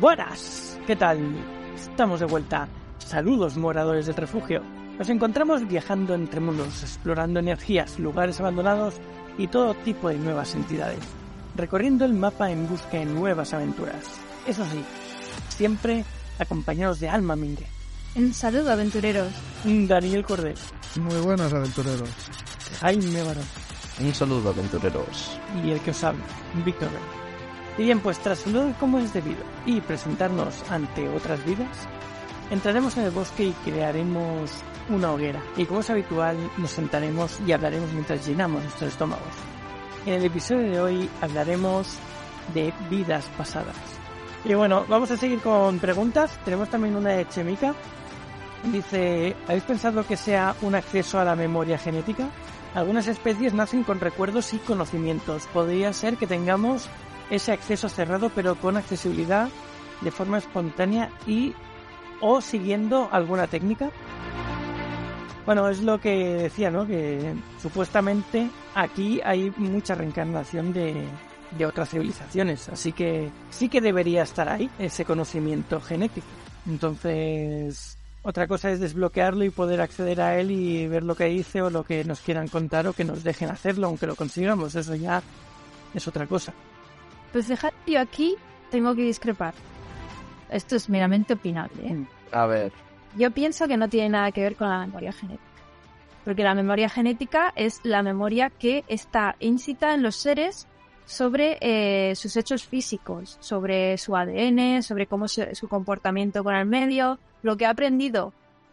Buenas, ¿qué tal? Estamos de vuelta. Saludos, moradores del refugio. Nos encontramos viajando entre mundos, explorando energías, lugares abandonados y todo tipo de nuevas entidades, recorriendo el mapa en busca de nuevas aventuras. Eso sí, siempre acompañados de Alma Mingue. Un saludo, aventureros. Daniel Cordero. Muy buenos aventureros. Jaime Barón. Un saludo, aventureros. Y el que os habla, Víctor Rey. Y bien, pues tras saludar como es debido y presentarnos ante otras vidas, entraremos en el bosque y crearemos una hoguera. Y como es habitual, nos sentaremos y hablaremos mientras llenamos nuestros estómagos. En el episodio de hoy hablaremos de vidas pasadas. Y bueno, vamos a seguir con preguntas. Tenemos también una de Chemica. Dice, ¿habéis pensado que sea un acceso a la memoria genética? Algunas especies nacen con recuerdos y conocimientos. Podría ser que tengamos ese acceso cerrado pero con accesibilidad de forma espontánea y o siguiendo alguna técnica. Bueno, es lo que decía, ¿no? Que supuestamente aquí hay mucha reencarnación de, de otras civilizaciones, así que sí que debería estar ahí ese conocimiento genético. Entonces, otra cosa es desbloquearlo y poder acceder a él y ver lo que dice o lo que nos quieran contar o que nos dejen hacerlo, aunque lo consigamos, eso ya es otra cosa. Pues dejad, yo aquí tengo que discrepar. Esto es meramente opinable. ¿eh? A ver, Yo pienso que no tiene nada que ver con la memoria genética. Porque la memoria genética es la memoria que está incita en los seres sobre eh, sus hechos físicos, sobre su ADN, sobre cómo se- su comportamiento con el medio, lo que ha aprendido.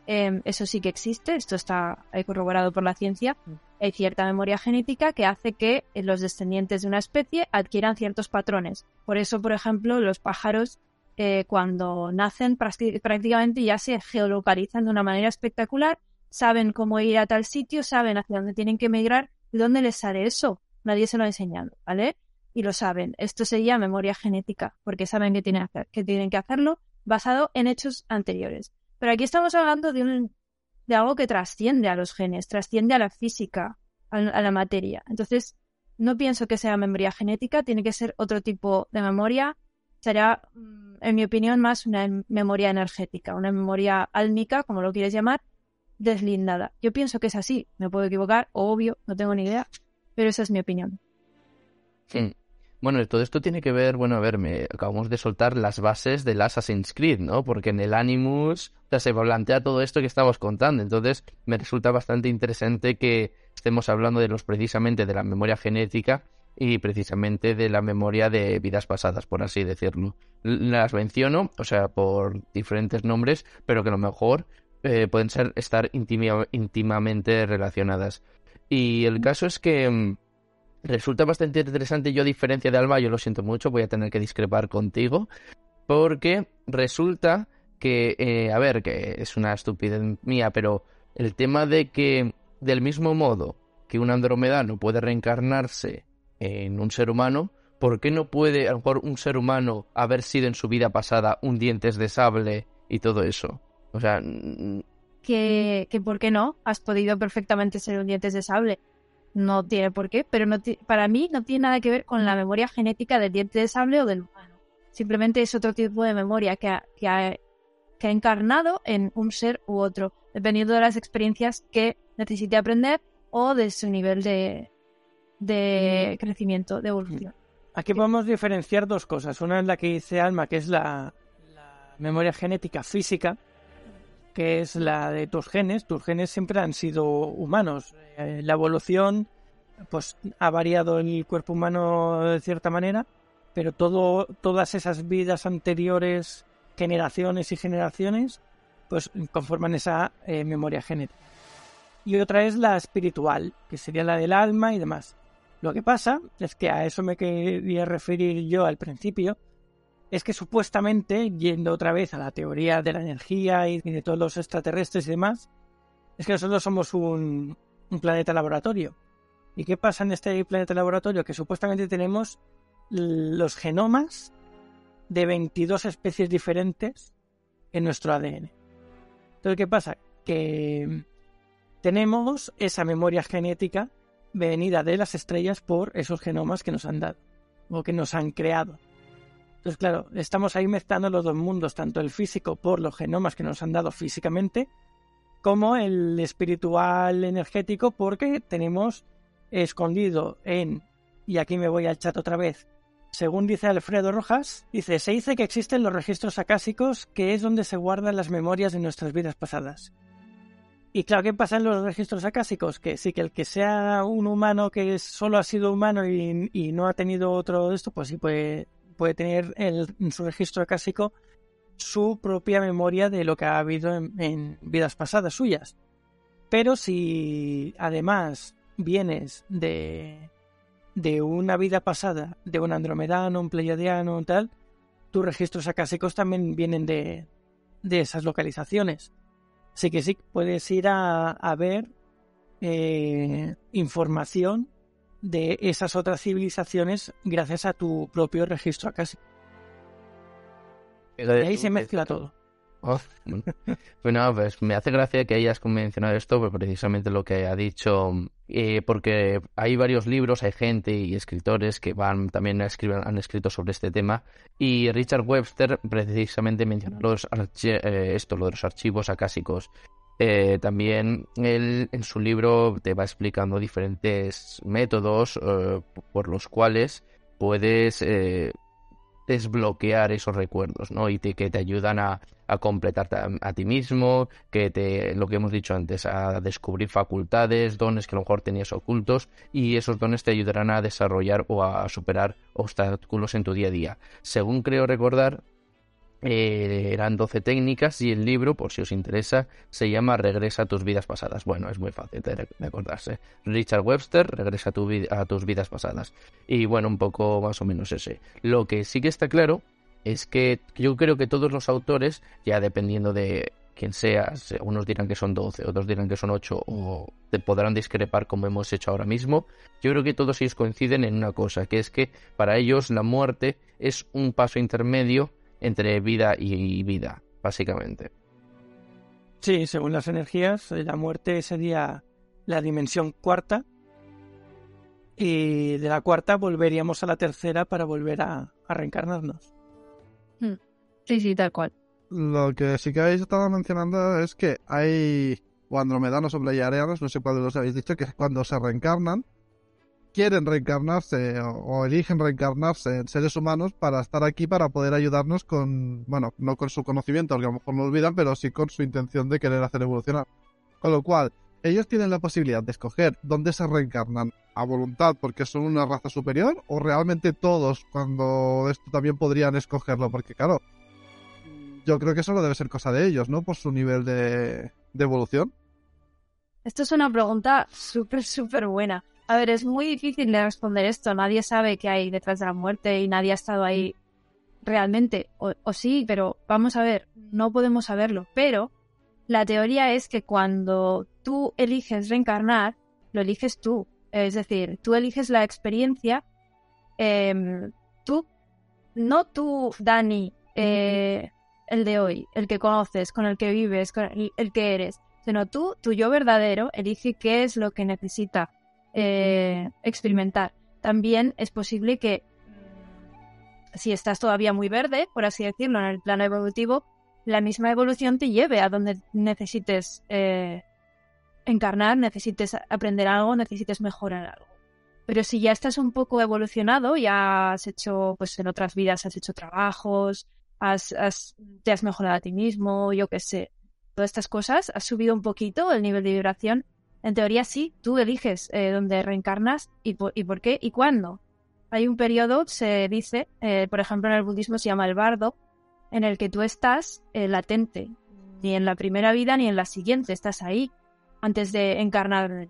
eh, eso sí que existe, esto está corroborado por la ciencia. Hay cierta memoria genética que hace que eh, los descendientes de una especie adquieran ciertos patrones. Por eso, por ejemplo, los pájaros eh, cuando nacen prácti- prácticamente ya se geolocalizan de una manera espectacular, saben cómo ir a tal sitio, saben hacia dónde tienen que migrar, ¿de dónde les sale eso? Nadie se lo ha enseñado, ¿vale? Y lo saben. Esto sería memoria genética, porque saben que tienen, que hacer- que tienen que hacerlo basado en hechos anteriores. Pero aquí estamos hablando de, un, de algo que trasciende a los genes, trasciende a la física, a, la materia. Entonces, no pienso que sea memoria genética, tiene que ser otro tipo de memoria será, mm, en mi opinión, más una em- memoria energética, una memoria álmica, como lo quieres llamar, deslindada. Yo pienso que es así, me puedo equivocar, obvio, no tengo ni idea, pero esa es mi opinión. hmm. Bueno, todo esto tiene que ver, bueno, a ver, me acabamos de soltar las bases del Assassin's Creed, ¿no? Porque en el Animus se plantea todo esto que estamos contando, entonces me resulta bastante interesante que estemos hablando de los precisamente de la memoria genética y precisamente de la memoria de vidas pasadas, por así decirlo. Las menciono, o sea, por diferentes nombres, pero que a lo mejor eh, pueden ser estar íntima- íntimamente relacionadas. Y el caso es que mm, resulta bastante interesante, yo a diferencia de Alba, yo lo siento mucho, voy a tener que discrepar contigo, porque resulta que, eh, a ver, que es una estupidez mía, pero el tema de que del mismo modo que un andromedano puede reencarnarse en un ser humano, ¿por qué no puede a lo mejor un ser humano haber sido en su vida pasada un dientes de sable y todo eso? O sea, Que, que ¿por qué no? Has podido perfectamente ser un dientes de sable. No tiene por qué, pero no para mí no tiene nada que ver con la memoria genética del diente de sable o del humano. Simplemente es otro tipo de memoria que ha, que ha, que ha encarnado en un ser u otro, dependiendo de las experiencias que necesite aprender o de su nivel de, de crecimiento, de evolución. Aquí podemos diferenciar dos cosas. Una es la que dice Alma, que es la, la memoria genética física, que es la de tus genes. Tus genes siempre han sido humanos. Eh, la evolución pues ha variado el cuerpo humano de cierta manera, pero todas esas vidas anteriores, generaciones y generaciones, pues conforman esa eh, memoria genética. Y otra es la espiritual, que sería la del alma y demás. Lo que pasa es que a eso me quería referir yo al principio, es que supuestamente, yendo otra vez a la teoría de la energía y de todos los extraterrestres y demás, es que nosotros somos un, planeta laboratorio. ¿Y qué pasa en este planeta laboratorio? Que supuestamente tenemos los genomas de 22 especies diferentes en nuestro ADN. Entonces, ¿qué pasa? Que tenemos esa memoria genética venida de las estrellas por esos genomas que nos han dado o que nos han creado. Entonces, claro, estamos ahí mezclando los dos mundos, tanto el físico por los genomas que nos han dado físicamente, como el espiritual energético, porque tenemos escondido en, y aquí me voy al chat otra vez, según dice Alfredo Rojas, dice, se dice que existen los registros acásicos, que es donde se guardan las memorias de nuestras vidas pasadas. Y claro, ¿qué pasa en los registros acásicos? Que sí, que el que sea un humano que solo ha sido humano y, no ha tenido otro de esto, pues sí puede, puede tener en su registro acásico su propia memoria de lo que ha habido en vidas pasadas suyas. Pero si además vienes de, de una vida pasada, de un andromedano, un pleiadiano, tal, tus registros acásicos también vienen de, de esas localizaciones. Así que sí, puedes ir a, ver eh, información de esas otras civilizaciones gracias a tu propio registro acásico. Y ahí se mezcla todo. Oh, bueno, pues me hace gracia que hayas mencionado esto, pues precisamente lo que ha dicho, eh, porque hay varios libros, hay gente y escritores que van también a han escrito sobre este tema, y Richard Webster precisamente menciona los eh, esto, lo de los archivos acásicos. Eh, también él en su libro te va explicando diferentes métodos por los cuales puedes desbloquear esos recuerdos, ¿no? Y que te ayudan a, a completarte a, ti mismo, que te, lo que hemos dicho antes, a descubrir facultades, dones que a lo mejor tenías ocultos y esos dones te ayudarán a desarrollar o a superar obstáculos en tu día a día. Según creo recordar, eh, eran 12 técnicas y el libro, por si os interesa, se llama Regresa a tus vidas pasadas. Bueno, es muy fácil de recordarse. Richard Webster, Regresa a, tus vidas pasadas. Y bueno, un poco más o menos ese. Lo que sí que está claro es que yo creo que todos los autores, ya dependiendo de quién seas, unos dirán que son 12, otros dirán que son 8 o te podrán discrepar como hemos hecho ahora mismo, yo creo que todos ellos coinciden en una cosa, que es que para ellos la muerte es un paso intermedio entre vida y vida, básicamente. Sí, según las energías, la muerte sería la dimensión cuarta y de la cuarta volveríamos a la tercera para volver a, reencarnarnos. Hmm. Sí, sí, tal cual. Lo que sí que habéis estado mencionando es que hay o andromedanos o pleiadianos, no sé cuál de los habéis dicho, que cuando se reencarnan, quieren reencarnarse o, eligen reencarnarse en seres humanos para estar aquí para poder ayudarnos con, bueno, no con su conocimiento, porque a lo mejor no olvidan, pero sí con su intención de querer hacer evolucionar. Con lo cual, ellos tienen la posibilidad de escoger dónde se reencarnan a voluntad porque son una raza superior o realmente todos cuando esto también podrían escogerlo porque claro yo creo que eso debe ser cosa de ellos no por su nivel de, de evolución. Esto es una pregunta súper súper buena a ver, es muy difícil de responder esto. Nadie sabe qué hay detrás de la muerte y nadie ha estado ahí realmente. O, sí, pero vamos a ver, no podemos saberlo. Pero la teoría es que cuando tú eliges reencarnar, lo eliges tú. Es decir, tú eliges la experiencia. Em, tú, no tú, Dani, eh, el de hoy, el que conoces, con el que vives, con el que eres, sino tú, tu yo verdadero, elige qué es lo que necesita eh, experimentar. También es posible que mm, si estás todavía muy verde, por así decirlo, en el plano evolutivo, la misma evolución te lleve a donde necesites eh, encarnar, necesites aprender algo, necesites mejorar algo. Pero si ya estás un poco evolucionado, ya has hecho, pues en otras vidas has hecho trabajos, has, te has mejorado a ti mismo, yo qué sé, todas estas cosas, has subido un poquito el nivel de vibración, en teoría sí, tú eliges eh, dónde reencarnas y por, y por qué y cuándo. Hay un periodo, se dice, eh, por ejemplo en el budismo se llama el bardo, en el que tú estás eh, latente, ni en la primera vida ni en la siguiente, estás ahí antes de encarnar.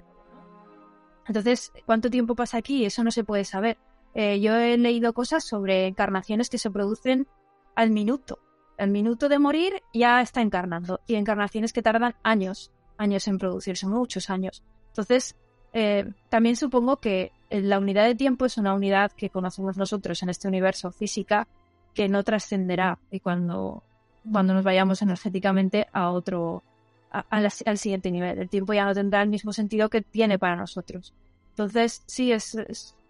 Entonces, ¿cuánto tiempo pasa aquí? Eso no se puede saber. yo he leído cosas sobre encarnaciones que se producen al minuto. Al minuto de morir ya está encarnando. Y encarnaciones que tardan años años en producirse, muchos años. Entonces, eh, también supongo que la unidad de tiempo es una unidad que conocemos nosotros en este universo física que no trascenderá y cuando, cuando nos vayamos energéticamente a otro, al siguiente nivel. El tiempo ya no tendrá el mismo sentido que tiene para nosotros. Entonces, sí, es,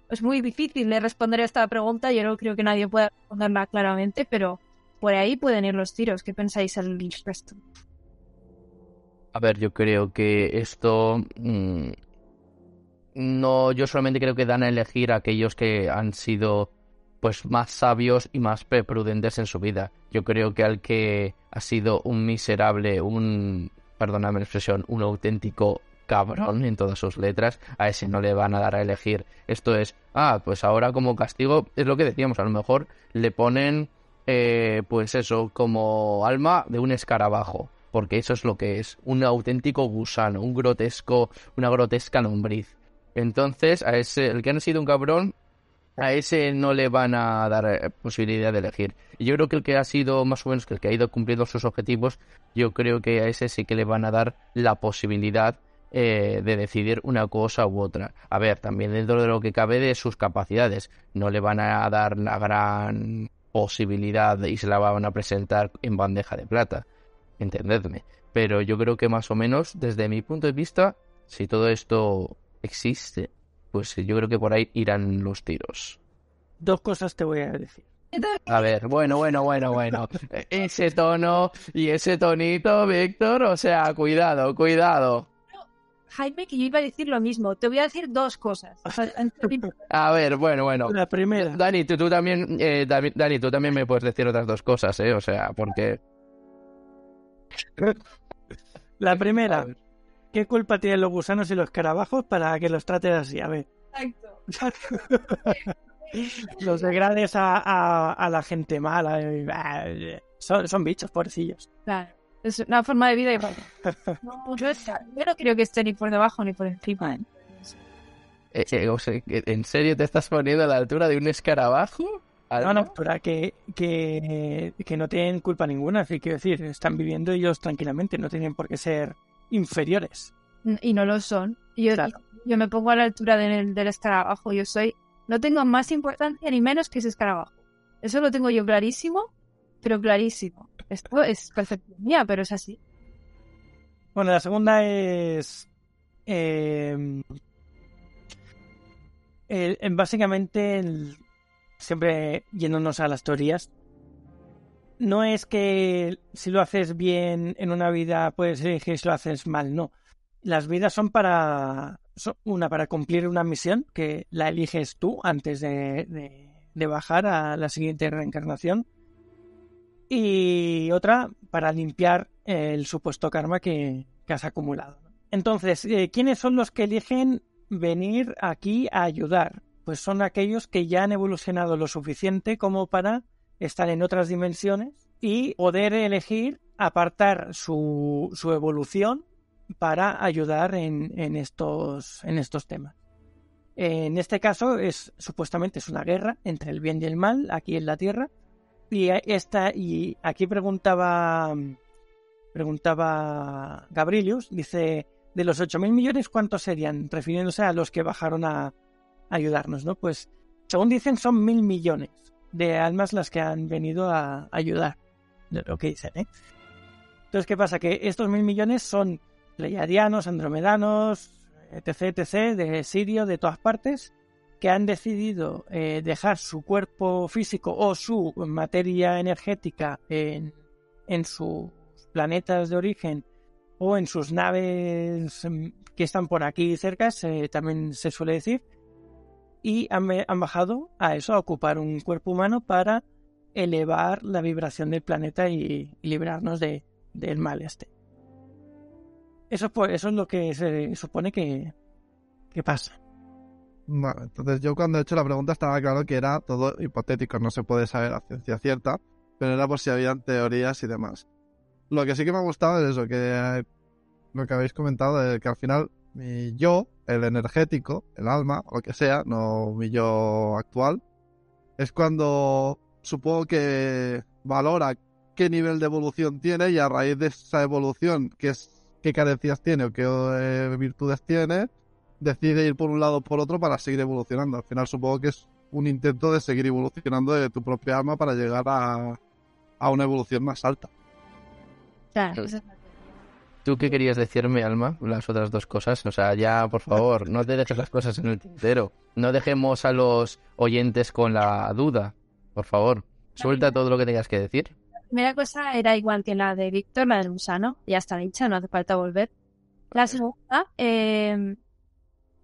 es muy difícil de responder esta pregunta. Yo no creo que nadie pueda responderla claramente, pero por ahí pueden ir los tiros. ¿Qué pensáis al respecto? A ver, yo creo que esto mm, no, yo solamente creo que dan a elegir a aquellos que han sido pues más sabios y más prudentes en su vida. Yo creo que al que ha sido un miserable, un, perdóname la expresión, un auténtico cabrón en todas sus letras, a ese no le van a dar a elegir. Esto es, ah, pues ahora como castigo, es lo que decíamos, a lo mejor le ponen, eh, pues eso, como alma de un escarabajo, porque eso es lo que es, un auténtico gusano, un grotesco, una grotesca lombriz. Entonces, a ese, el que ha sido un cabrón, a ese no le van a dar eh, posibilidad de elegir. Yo creo que el que ha sido más o menos que el que ha ido cumpliendo sus objetivos, yo creo que a ese sí que le van a dar la posibilidad eh, de decidir una cosa u otra. A ver, también dentro de lo que cabe de sus capacidades, no le van a dar la gran posibilidad y se la van a presentar en bandeja de plata. Entendedme. Pero yo creo que más o menos, desde mi punto de vista, si todo esto existe, pues yo creo que por ahí irán los tiros. Dos cosas te voy a decir. A ver, bueno, bueno, bueno, bueno. Ese tono y ese tonito, Víctor, o sea, cuidado, cuidado. Jaime, que yo iba a decir lo mismo. Te voy a decir dos cosas. A ver, bueno, bueno. La primera. Dani, tú, tú también, eh, Dani, tú también me puedes decir otras dos cosas, ¿eh? O sea, porque... La primera. ¿Qué culpa tienen los gusanos y los escarabajos para que los trates así? A ver. Exacto. los degrades a, a, la gente mala. Son, son bichos, pobrecillos. Claro. Es una forma de vida y no, yo, no creo que esté ni por debajo ni por encima. Eh, eh, ¿En serio te estás poniendo a la altura de un escarabajo? No, no, pero que, que, que no tienen culpa ninguna. Quiero decir, están viviendo ellos tranquilamente, no tienen por qué ser inferiores. Y no lo son. Yo, yo me pongo a la altura del, del escarabajo. Yo soy. No tengo más importancia ni menos que ese escarabajo. Eso lo tengo yo clarísimo, pero clarísimo. Esto es percepción mía, pero es así. Bueno, la segunda es. Eh, básicamente, siempre yéndonos a las teorías, no es que si lo haces bien en una vida puedes elegir si lo haces mal, no. Las vidas son para, una, para cumplir una misión que la eliges tú antes de, de, bajar a la siguiente reencarnación. Y otra para limpiar el supuesto karma que, has acumulado. Entonces, eh, ¿quiénes son los que eligen venir aquí a ayudar? Pues son aquellos que ya han evolucionado lo suficiente como para estar en otras dimensiones y poder elegir apartar su, su evolución para ayudar en, en, estos, en estos temas. En este caso es supuestamente es una guerra entre el bien y el mal aquí en la Tierra y esta y aquí preguntaba preguntaba Gabrilius dice de los 8.000 millones cuántos serían refiriéndose a los que bajaron a ayudarnos, ¿no? Pues según dicen son mil millones de almas las que han venido a ayudar. Lo que dicen, ¿eh? Entonces, ¿qué pasa? Que estos mil millones son pleiadianos, andromedanos, etc., etc., de Sirio, de todas partes, que han decidido eh, dejar su cuerpo físico o su materia energética en, en sus planetas de origen o en sus naves mm, que están por aquí cerca, también se suele decir, y han, bajado a eso, a ocupar un cuerpo humano para elevar la vibración del planeta y, librarnos de, del mal este. Eso, eso es lo que se supone que, que pasa. Vale, entonces yo cuando he hecho la pregunta estaba claro que era todo hipotético, no se puede saber a ciencia cierta, pero era por si habían teorías y demás. Lo que sí que me ha gustado es eso, que lo que habéis comentado, de que al final mi yo, el energético, el alma, o lo que sea, no mi yo actual, es cuando supongo que valora qué nivel de evolución tiene y a raíz de esa evolución, qué, es, qué carencias tiene o qué eh, virtudes tiene, decide ir por un lado o por otro para seguir evolucionando. Al final supongo que es un intento de seguir evolucionando de tu propia alma para llegar a, a una evolución más alta. Claro, ¿Tú qué querías decirme, Alma? Las otras dos cosas. O sea, ya, por favor, no te dejes las cosas en el tintero. No dejemos a los oyentes con la duda. Por favor, suelta todo lo que tengas que decir. La primera cosa era igual que la de Víctor, la del gusano. Ya está dicha, no hace falta volver. La segunda, eh,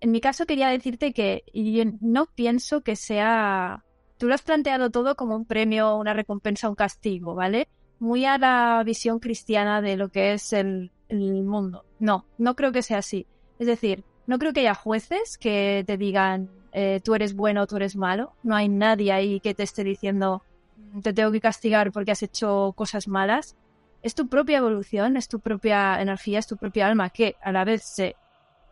en mi caso quería decirte que no pienso que sea... Tú lo has planteado todo como un premio, una recompensa, un castigo, ¿vale? Muy a la visión cristiana de lo que es el, el mundo. No, no creo que sea así. Es decir, no creo que haya jueces que te digan eh, tú eres bueno o tú eres malo. No hay nadie ahí que te esté diciendo te tengo que castigar porque has hecho cosas malas. Es tu propia evolución, es tu propia energía, es tu propia alma que a la vez se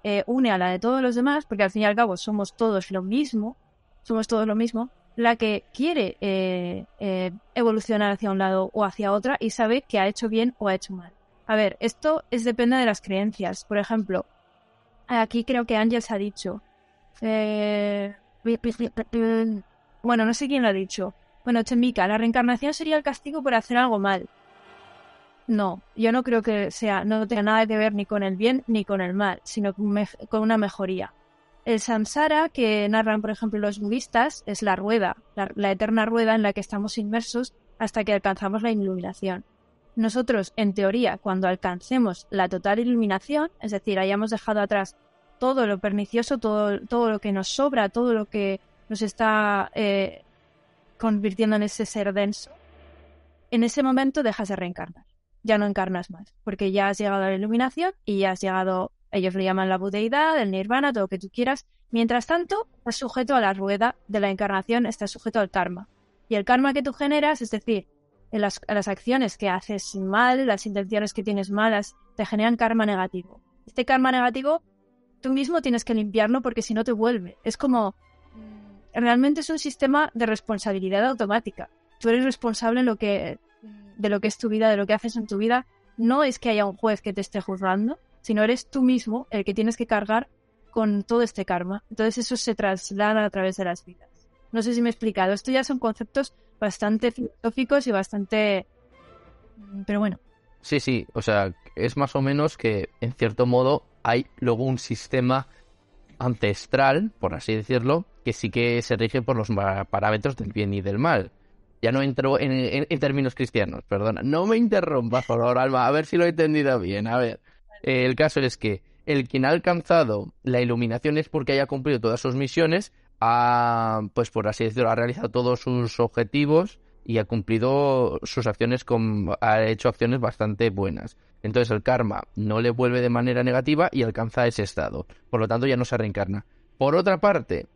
eh, une a la de todos los demás, porque al fin y al cabo somos todos lo mismo, somos todos lo mismo, la que quiere eh, eh, evolucionar hacia un lado o hacia otra y sabe que ha hecho bien o ha hecho mal. A ver, esto es depende de las creencias. Por ejemplo, aquí creo que Ángel se ha dicho. bueno, no sé quién lo ha dicho. Bueno, Chemica, la reencarnación sería el castigo por hacer algo mal. No, yo no creo que sea, no tenga nada que ver ni con el bien ni con el mal, sino con una mejoría. El samsara que narran, por ejemplo, los budistas es la rueda, la, eterna rueda en la que estamos inmersos hasta que alcanzamos la iluminación. Nosotros, en teoría, cuando alcancemos la total iluminación, es decir, hayamos dejado atrás todo lo pernicioso, todo, todo lo que nos sobra, todo lo que nos está eh, convirtiendo en ese ser denso, en ese momento dejas de reencarnar. Ya no encarnas más, porque ya has llegado a la iluminación y ya has llegado, ellos lo llaman la budeidad, el nirvana, todo lo que tú quieras. Mientras tanto, estás sujeto a la rueda de la encarnación, estás sujeto al karma. Y el karma que tú generas, es decir, en las, acciones que haces mal, las intenciones que tienes malas, te generan karma negativo. Este karma negativo, tú mismo tienes que limpiarlo porque si no te vuelve. Es como realmente es un sistema de responsabilidad automática. Tú eres responsable de lo que es tu vida, de lo que haces en tu vida. No es que haya un juez que te esté juzgando, sino eres tú mismo el que tienes que cargar con todo este karma. Entonces eso se traslada a través de las vidas. No sé si me he explicado. Esto ya son conceptos bastante filosóficos y bastante... Mm, pero bueno. Sí, sí. O sea, es más o menos que, en cierto modo, hay luego un sistema ancestral, por así decirlo, que sí que se rige por los parámetros del bien y del mal. Ya no entro en, términos cristianos, perdona. No me interrumpas, por favor, a ver si lo he entendido bien. A ver, el caso es que el quien ha alcanzado la iluminación es porque haya cumplido todas sus misiones, ha, pues por así decirlo, ha realizado todos sus objetivos y ha cumplido sus acciones ha hecho acciones bastante buenas. Entonces el karma no le vuelve de manera negativa y alcanza ese estado. Por lo tanto ya no se reencarna. Por otra parte,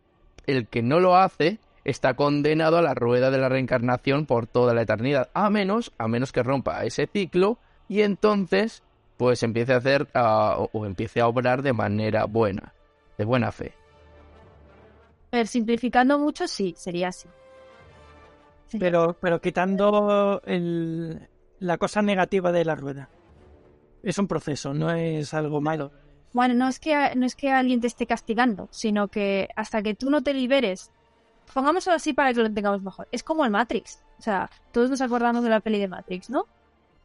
el que no lo hace está condenado a la rueda de la reencarnación por toda la eternidad, a menos, a menos que rompa ese ciclo y entonces pues empiece a hacer o, o empiece a obrar de manera buena, de buena fe. Pero simplificando mucho, sí, sería así. Pero, pero quitando el, la cosa negativa de la rueda. Es un proceso, no es algo malo. Bueno, no es que no es que alguien te esté castigando, sino que hasta que tú no te liberes, pongámoslo así para que lo entendamos mejor. Es como el Matrix. O sea, todos nos acordamos de la peli de Matrix, ¿no?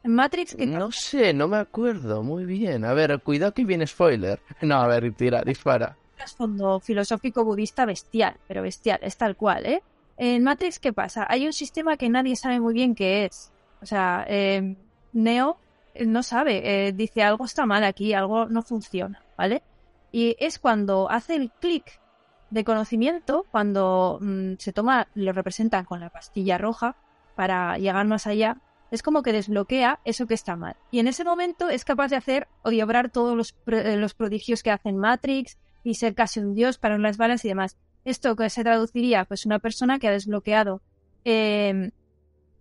En Matrix que No sé, no me acuerdo muy bien. A ver, cuidado que viene spoiler. No, a ver, tira, dispara. Trasfondo filosófico budista bestial, pero bestial, es tal cual, ¿eh? En Matrix, ¿qué pasa? Hay un sistema que nadie sabe muy bien qué es. O sea, eh, Neo no sabe, eh, dice algo está mal aquí, algo no funciona, ¿vale? Y es cuando hace el clic de conocimiento, cuando mm, se toma, lo representan con la pastilla roja para llegar más allá, es como que desbloquea eso que está mal. Y en ese momento es capaz de hacer o de obrar todos los, eh, los prodigios que hacen Matrix y ser casi un dios para las balas y demás. Esto que se traduciría, pues una persona que ha desbloqueado eh,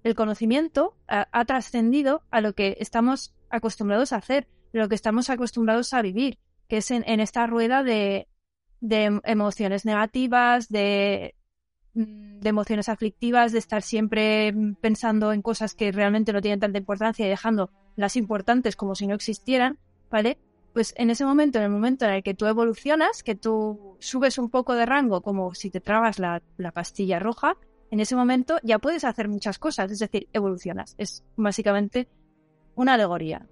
el conocimiento ha, trascendido a lo que estamos acostumbrados a hacer, lo que estamos acostumbrados a vivir, que es en, esta rueda de, emociones negativas, de, de emociones aflictivas, de estar siempre pensando en cosas que realmente no tienen tanta importancia y dejando las importantes como si no existieran, ¿vale? Pues en ese momento, en el momento en el que tú evolucionas, que tú subes un poco de rango, como si te tragas la pastilla roja, en ese momento ya puedes hacer muchas cosas, es decir, evolucionas. Es básicamente una alegoría.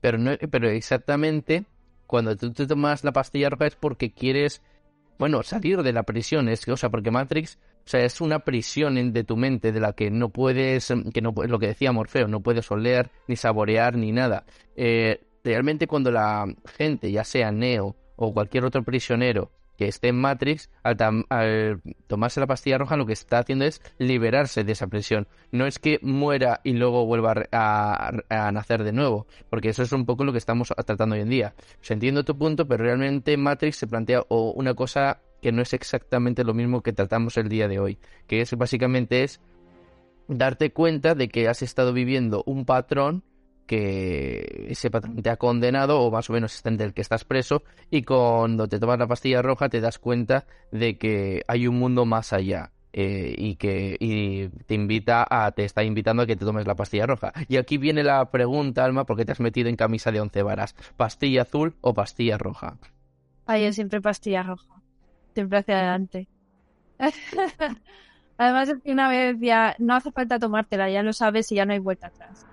pero no, pero exactamente cuando tú te tomas la pastilla roja es porque quieres, bueno, salir de la prisión, es o sea, porque Matrix, o sea, es una prisión de tu mente de la que no puedes, que no lo que decía Morfeo, no puedes oler ni saborear ni nada. Eh, realmente cuando la gente, ya sea Neo o cualquier otro prisionero, que esté en Matrix, al, tomarse la pastilla roja, lo que está haciendo es liberarse de esa presión. No es que muera y luego vuelva a, nacer de nuevo, porque eso es un poco lo que estamos tratando hoy en día. Entiendo tu punto, pero realmente Matrix se plantea una cosa que no es exactamente lo mismo que tratamos el día de hoy, que es básicamente es darte cuenta de que has estado viviendo un patrón que ese patrón te ha condenado o más o menos está en el que estás preso y cuando te tomas la pastilla roja te das cuenta de que hay un mundo más allá eh, y que y te invita a te está invitando a que te tomes la pastilla roja. Y aquí viene la pregunta Alma porque te has metido en camisa de once varas pastilla azul o pastilla roja ay yo siempre pastilla roja. Siempre hacia adelante. Además es que una vez ya no hace falta tomártela ya lo sabes y ya no hay vuelta atrás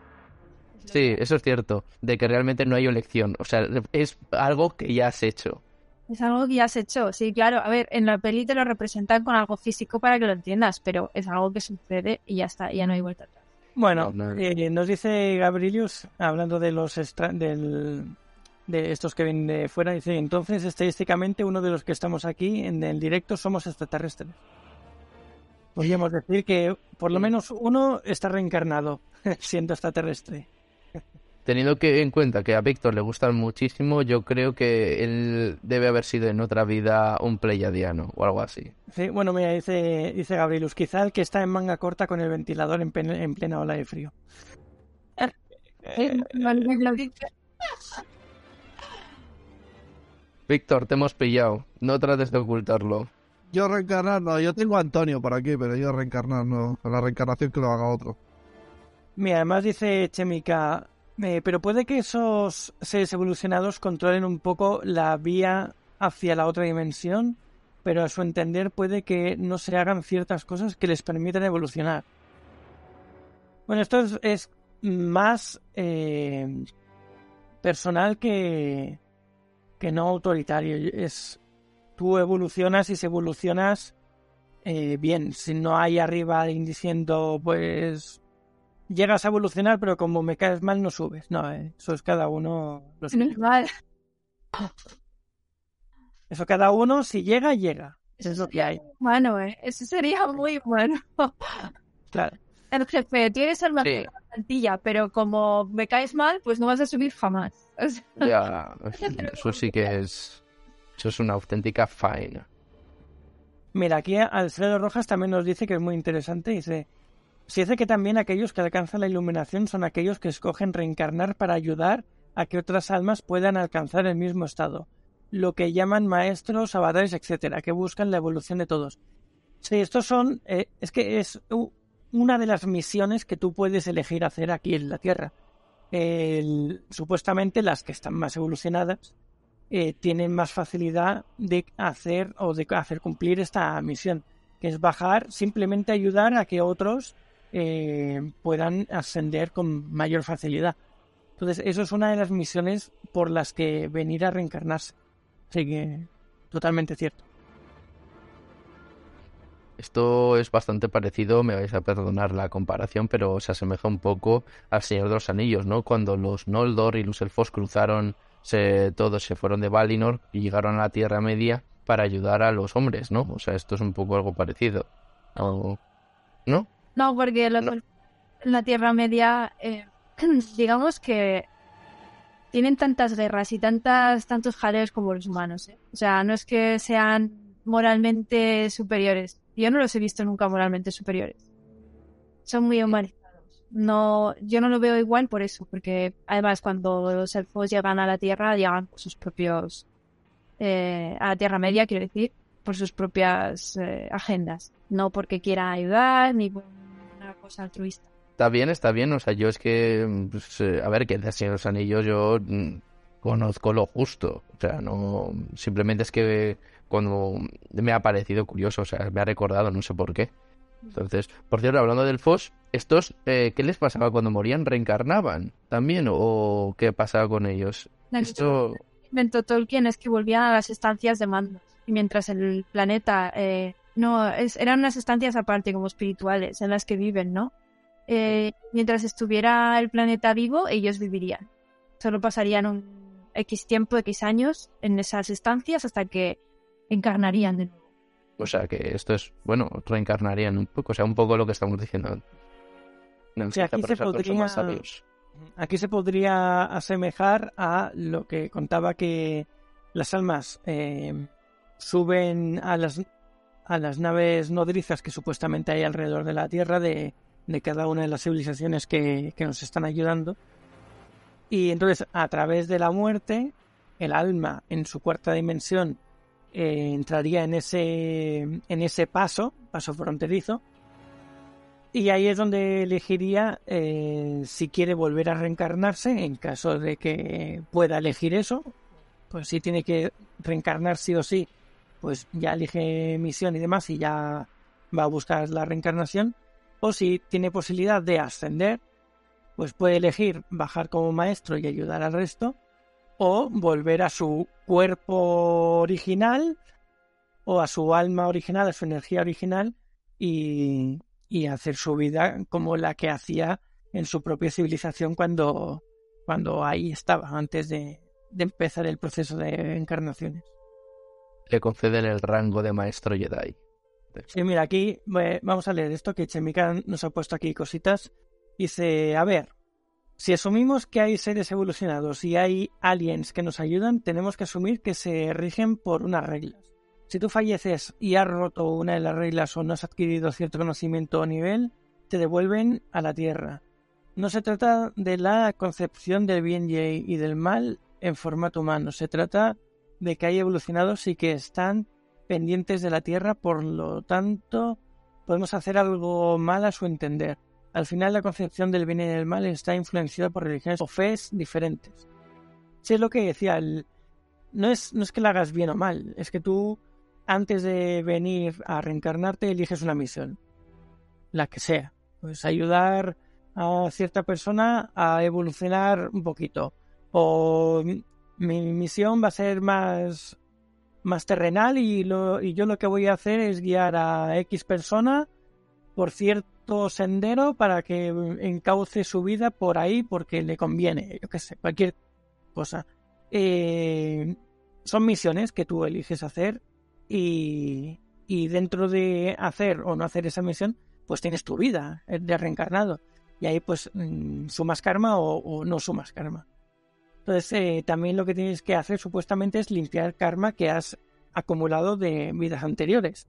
Sí, eso es cierto, de que realmente no hay elección. O sea, es algo que ya has hecho. Es algo que ya has hecho, sí, claro. A ver, en la peli te lo representan con algo físico para que lo entiendas, pero es algo que sucede y ya está, ya no hay vuelta atrás. Bueno, eh, nos dice Gabrielius, hablando de los del, de estos que vienen de fuera, dice, entonces estadísticamente uno de los que estamos aquí en el directo somos extraterrestres. Podríamos decir que por lo menos uno está reencarnado siendo extraterrestre teniendo que en cuenta que a Víctor le gustan muchísimo, yo creo que él debe haber sido en otra vida un pleiadiano o algo así. Sí, bueno, mira, dice, dice Gabrielus, quizá el que está en manga corta con el ventilador en, en plena ola de frío. Víctor, te hemos pillado. No trates de ocultarlo. Yo reencarnar, no. Yo tengo a Antonio por aquí, pero yo reencarnar no. Con la reencarnación que lo haga otro. Mira, además dice Chemica, eh, pero puede que esos seres evolucionados controlen un poco la vía hacia la otra dimensión, pero a su entender puede que no se hagan ciertas cosas que les permitan evolucionar. Bueno, esto es, más eh, personal que, que no autoritario. Es tú evolucionas y si evolucionas eh, bien. Si no hay arriba alguien diciendo, pues llegas a evolucionar, pero como me caes mal no subes. No, eh, eso es cada uno. Lo Eso cada uno, si llega, llega. Eso es lo que hay. Bueno, eh, eso sería muy bueno. claro. El jefe, tienes el mejor la plantilla, pero como me caes mal, pues no vas a subir jamás. ya, eso sí que es. Eso es una auténtica faena. Mira, aquí Alfredo Rojas también nos dice que es muy interesante. Dice: se dice que también aquellos que alcanzan la iluminación son aquellos que escogen reencarnar para ayudar a que otras almas puedan alcanzar el mismo estado, lo que llaman maestros, avatares, etcétera, que buscan la evolución de todos. Sí, estos son, eh, es que es una de las misiones que tú puedes elegir hacer aquí en la Tierra. supuestamente las que están más evolucionadas eh, tienen más facilidad de hacer o de hacer cumplir esta misión, que es bajar, simplemente ayudar a que otros eh, puedan ascender con mayor facilidad. Entonces, eso es una de las misiones por las que venir a reencarnarse. Así que, totalmente cierto. Esto es bastante parecido, me vais a perdonar la comparación, pero se asemeja un poco al Señor de los Anillos, ¿no? Cuando los Noldor y los elfos cruzaron, se, todos se fueron de Valinor y llegaron a la Tierra Media para ayudar a los hombres, ¿no? O sea, esto es un poco algo parecido. ¿No? No, porque la Tierra Media, eh, digamos que tienen tantas guerras y tantas tantos jaleos como los humanos. ¿eh? O sea, no es que sean moralmente superiores. Yo no los he visto nunca moralmente superiores. Son muy humanizados. No, yo no lo veo igual por eso, porque además cuando los elfos llegan a la Tierra, llegan por sus propios eh, a la Tierra Media, quiero decir, por sus propias agendas, no porque quieran ayudar ni cosa altruista. Está bien, está bien. O sea, yo es que, pues, eh, a ver, que de Señor los Anillos yo mm, conozco lo justo. O sea, no. Simplemente es que cuando me ha parecido curioso, o sea, me ha recordado, no sé por qué. Entonces, por cierto, hablando del FOS, ¿Estos eh, qué les pasaba cuando morían? ¿Reencarnaban también? ¿O qué pasaba con ellos? La Esto... inventó Tolkien es que volvían a las estancias de. Y mientras el planeta... eh, no, es- eran unas estancias aparte, como espirituales, en las que viven, ¿no? Eh, mientras estuviera el planeta vivo, ellos vivirían. Solo pasarían un X tiempo, X años en esas estancias hasta que encarnarían de nuevo. O sea, que esto es, bueno, reencarnarían un poco, o sea, un poco lo que estamos diciendo antes. No, Sí, aquí se podría-. Aquí se podría asemejar a lo que contaba que las almas eh, suben a las, a las naves nodrizas que supuestamente hay alrededor de la Tierra de, de cada una de las civilizaciones que, que nos están ayudando. Y entonces, a través de la muerte, el alma en su cuarta dimensión eh, entraría en ese, en ese paso, paso fronterizo, y ahí es donde elegiría eh, si quiere volver a reencarnarse, en caso de que pueda elegir eso. Pues si tiene que reencarnar sí o sí, pues ya elige misión y demás y ya va a buscar la reencarnación. O si tiene posibilidad de ascender, pues puede elegir bajar como maestro y ayudar al resto. O volver a su cuerpo original o a su alma original, a su energía original y, y hacer su vida como la que hacía en su propia civilización cuando, cuando ahí estaba, antes de, de empezar el proceso de encarnaciones. Le conceden el rango de maestro Jedi. Sí, mira, aquí eh, vamos a leer esto que Chemica nos ha puesto aquí cositas. Dice, a ver, si asumimos que hay seres evolucionados y hay aliens que nos ayudan, tenemos que asumir que se rigen por unas reglas. Si tú falleces y has roto una de las reglas o no has adquirido cierto conocimiento o nivel, te devuelven a la Tierra. No se trata de la concepción del bien y del mal en formato humano, se trata de que hay evolucionados y que están pendientes de la Tierra, por lo tanto podemos hacer algo mal a su entender. Al final la concepción del bien y del mal está influenciada por religiones o fees diferentes. Si es lo que decía, no, es, no es que la hagas bien o mal, es que tú antes de venir a reencarnarte eliges una misión, la que sea. Pues ayudar a cierta persona a evolucionar un poquito. O mi, mi misión va a ser más, más terrenal y, lo, y yo lo que voy a hacer es guiar a X persona por cierto sendero para que encauce su vida por ahí porque le conviene, yo qué sé, cualquier cosa. Eh, son misiones que tú eliges hacer y, y dentro de hacer o no hacer esa misión, pues tienes tu vida de reencarnado. Y ahí pues mm, sumas karma o no sumas karma. Entonces eh, también lo que tienes que hacer supuestamente es limpiar karma que has acumulado de vidas anteriores.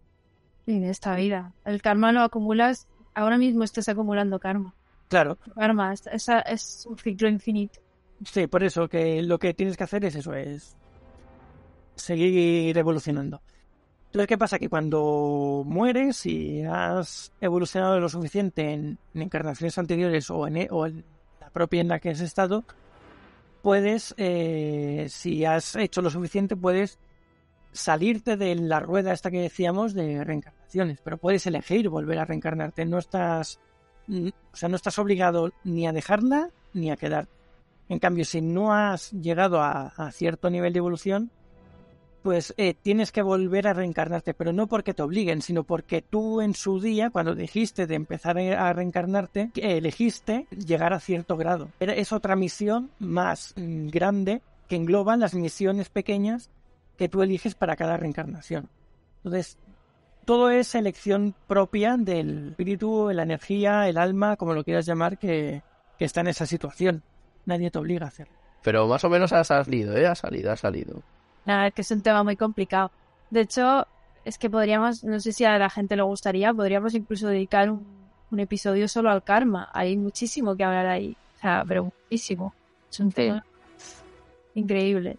En esta vida. El karma lo acumulas, ahora mismo estás acumulando karma. Claro, Karma, es, esa- es un ciclo infinito. sí, por eso que lo que tienes que hacer es eso, es seguir evolucionando. Entonces, ¿qué pasa? Que cuando mueres y has evolucionado lo suficiente en, en encarnaciones anteriores o en, e- o en la propia en la que has estado, puedes, eh, si has hecho lo suficiente, puedes salirte de la rueda esta que decíamos de reencarnaciones, pero puedes elegir volver a reencarnarte. No estás, mm, o sea, no estás obligado ni a dejarla ni a quedarte. En cambio, si no has llegado a, a cierto nivel de evolución, pues eh, tienes que volver a reencarnarte, pero no porque te obliguen, sino porque tú en su día, cuando dijiste de empezar a reencarnarte, elegiste llegar a cierto grado. Es otra misión más mm, grande que engloba las misiones pequeñas que tú eliges para cada reencarnación. Entonces, todo es elección propia del espíritu, la energía, el alma, como lo quieras llamar, que, que está en esa situación. Nadie te obliga a hacerlo. Pero más o menos ha salido, ¿eh? Ha salido, ha salido. Nada, que es un tema muy complicado. De hecho, es que podríamos, no sé si a la gente le gustaría, podríamos incluso dedicar un, un episodio solo al karma. Hay muchísimo que hablar ahí. O sea, pero muchísimo. Es un tema increíble.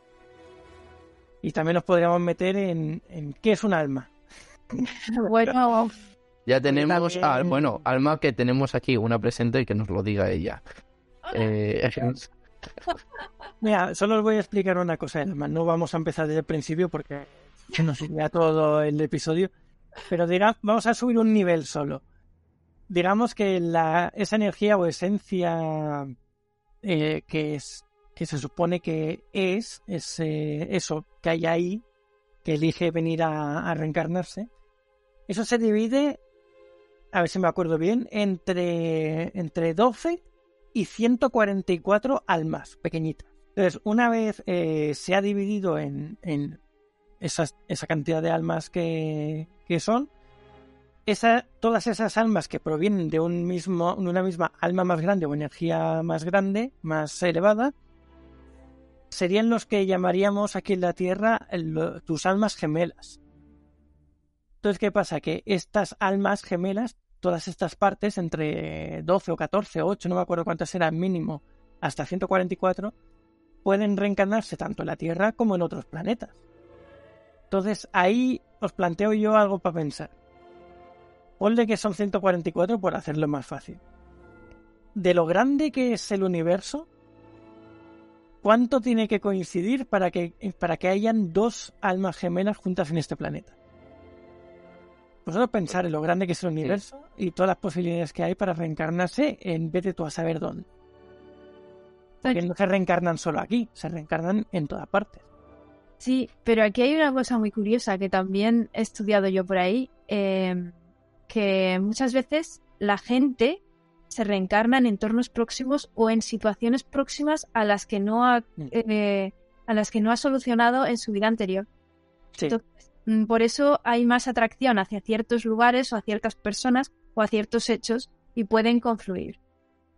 Y también nos podríamos meter en, en qué es un alma. Bueno, Ya tenemos, ah, bueno, Alma que tenemos aquí una presente y que nos lo diga ella. Eh, Mira, solo os voy a explicar una cosa. No vamos a empezar desde el principio porque se nos iría todo el episodio. Pero dirá, vamos a subir un nivel solo. digamos que esa energía o esencia eh, que se supone que es, es eso que hay ahí, que elige venir a, reencarnarse, eso se divide, a ver si me acuerdo bien, entre, entre 12 y 144 almas pequeñitas. Entonces, una vez eh, se ha dividido en, esa cantidad de almas que, son, todas esas almas que provienen de una misma alma más grande o energía más grande, más elevada, serían los que llamaríamos aquí en la Tierra tus almas gemelas. Entonces, ¿qué pasa? Que estas almas gemelas, todas estas partes, entre 12 o 14 o 8, no me acuerdo cuántas eran mínimo, hasta 144, pueden reencarnarse tanto en la Tierra como en otros planetas. Entonces, ahí os planteo yo algo para pensar. Ponle que son 144 por hacerlo más fácil. De lo grande que es el universo, ¿Cuánto tiene que coincidir para que, para que hayan dos almas gemelas juntas en este planeta? Vosotros pensar en lo grande que es el universo y todas las posibilidades que hay para reencarnarse en vez de tú a saber dónde. Porque no se reencarnan solo aquí, se reencarnan en todas partes. Sí, pero aquí hay una cosa muy curiosa que también he estudiado yo por ahí, eh, que muchas veces la gente se reencarna en entornos próximos o en situaciones próximas a las que no ha, mm. eh, a las que no ha solucionado en su vida anterior. Mm, por eso hay más atracción hacia ciertos lugares o a ciertas personas o a ciertos hechos y pueden confluir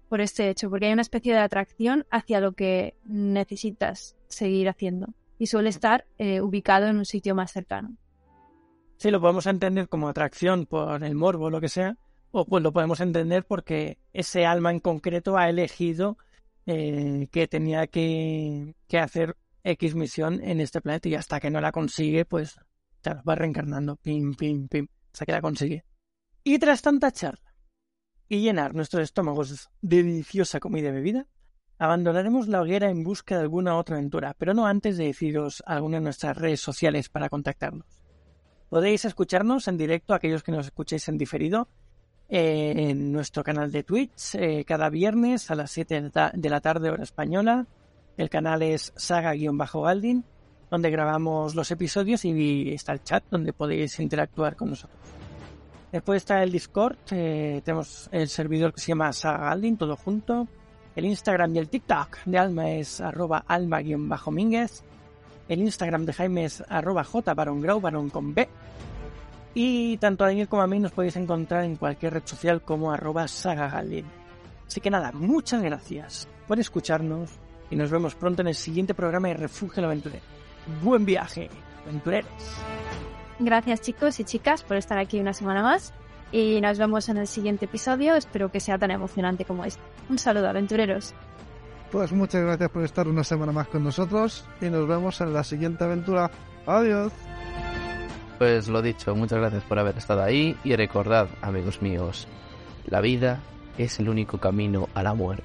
por este hecho, porque hay una especie de atracción hacia lo que necesitas seguir haciendo y suele mm. estar eh, ubicado en un sitio más cercano. Sí, lo podemos entender como atracción por el morbo lo que sea, o pues lo podemos entender porque ese alma en concreto ha elegido eh, que tenía que, hacer X misión en este planeta y hasta que no la consigue, pues claro, va reencarnando, pim, pim, pim, hasta que la consigue. Y tras tanta charla y llenar nuestros estómagos de deliciosa comida y bebida, abandonaremos la hoguera en busca de alguna otra aventura, pero no antes de deciros alguna de nuestras redes sociales para contactarnos. Podéis escucharnos en directo, aquellos que nos escuchéis en diferido, en nuestro canal de Twitch eh, cada viernes a las 7 de la tarde hora española. El canal es saga-galdin, donde grabamos los episodios y está el chat donde podéis interactuar con nosotros. Después está el Discord, eh, tenemos el servidor que se llama Saga Galdin, todo junto. El Instagram y el TikTok de Alma es arroba alma-mínguez. El Instagram de Jaime es arroba j con B. Y tanto a Daniel como a mí nos podéis encontrar en cualquier red social como arroba sagagalin. Así que nada, muchas gracias por escucharnos y nos vemos pronto en el siguiente programa de Refugio Aventurero. Buen viaje, aventureros. Gracias chicos y chicas por estar aquí una semana más y nos vemos en el siguiente episodio. Espero que sea tan emocionante como este. Un saludo, aventureros. Pues muchas gracias por estar una semana más con nosotros y nos vemos en la siguiente aventura. Adiós. Pues lo dicho, muchas gracias por haber estado ahí y recordad, amigos míos, la vida es el único camino a la muerte.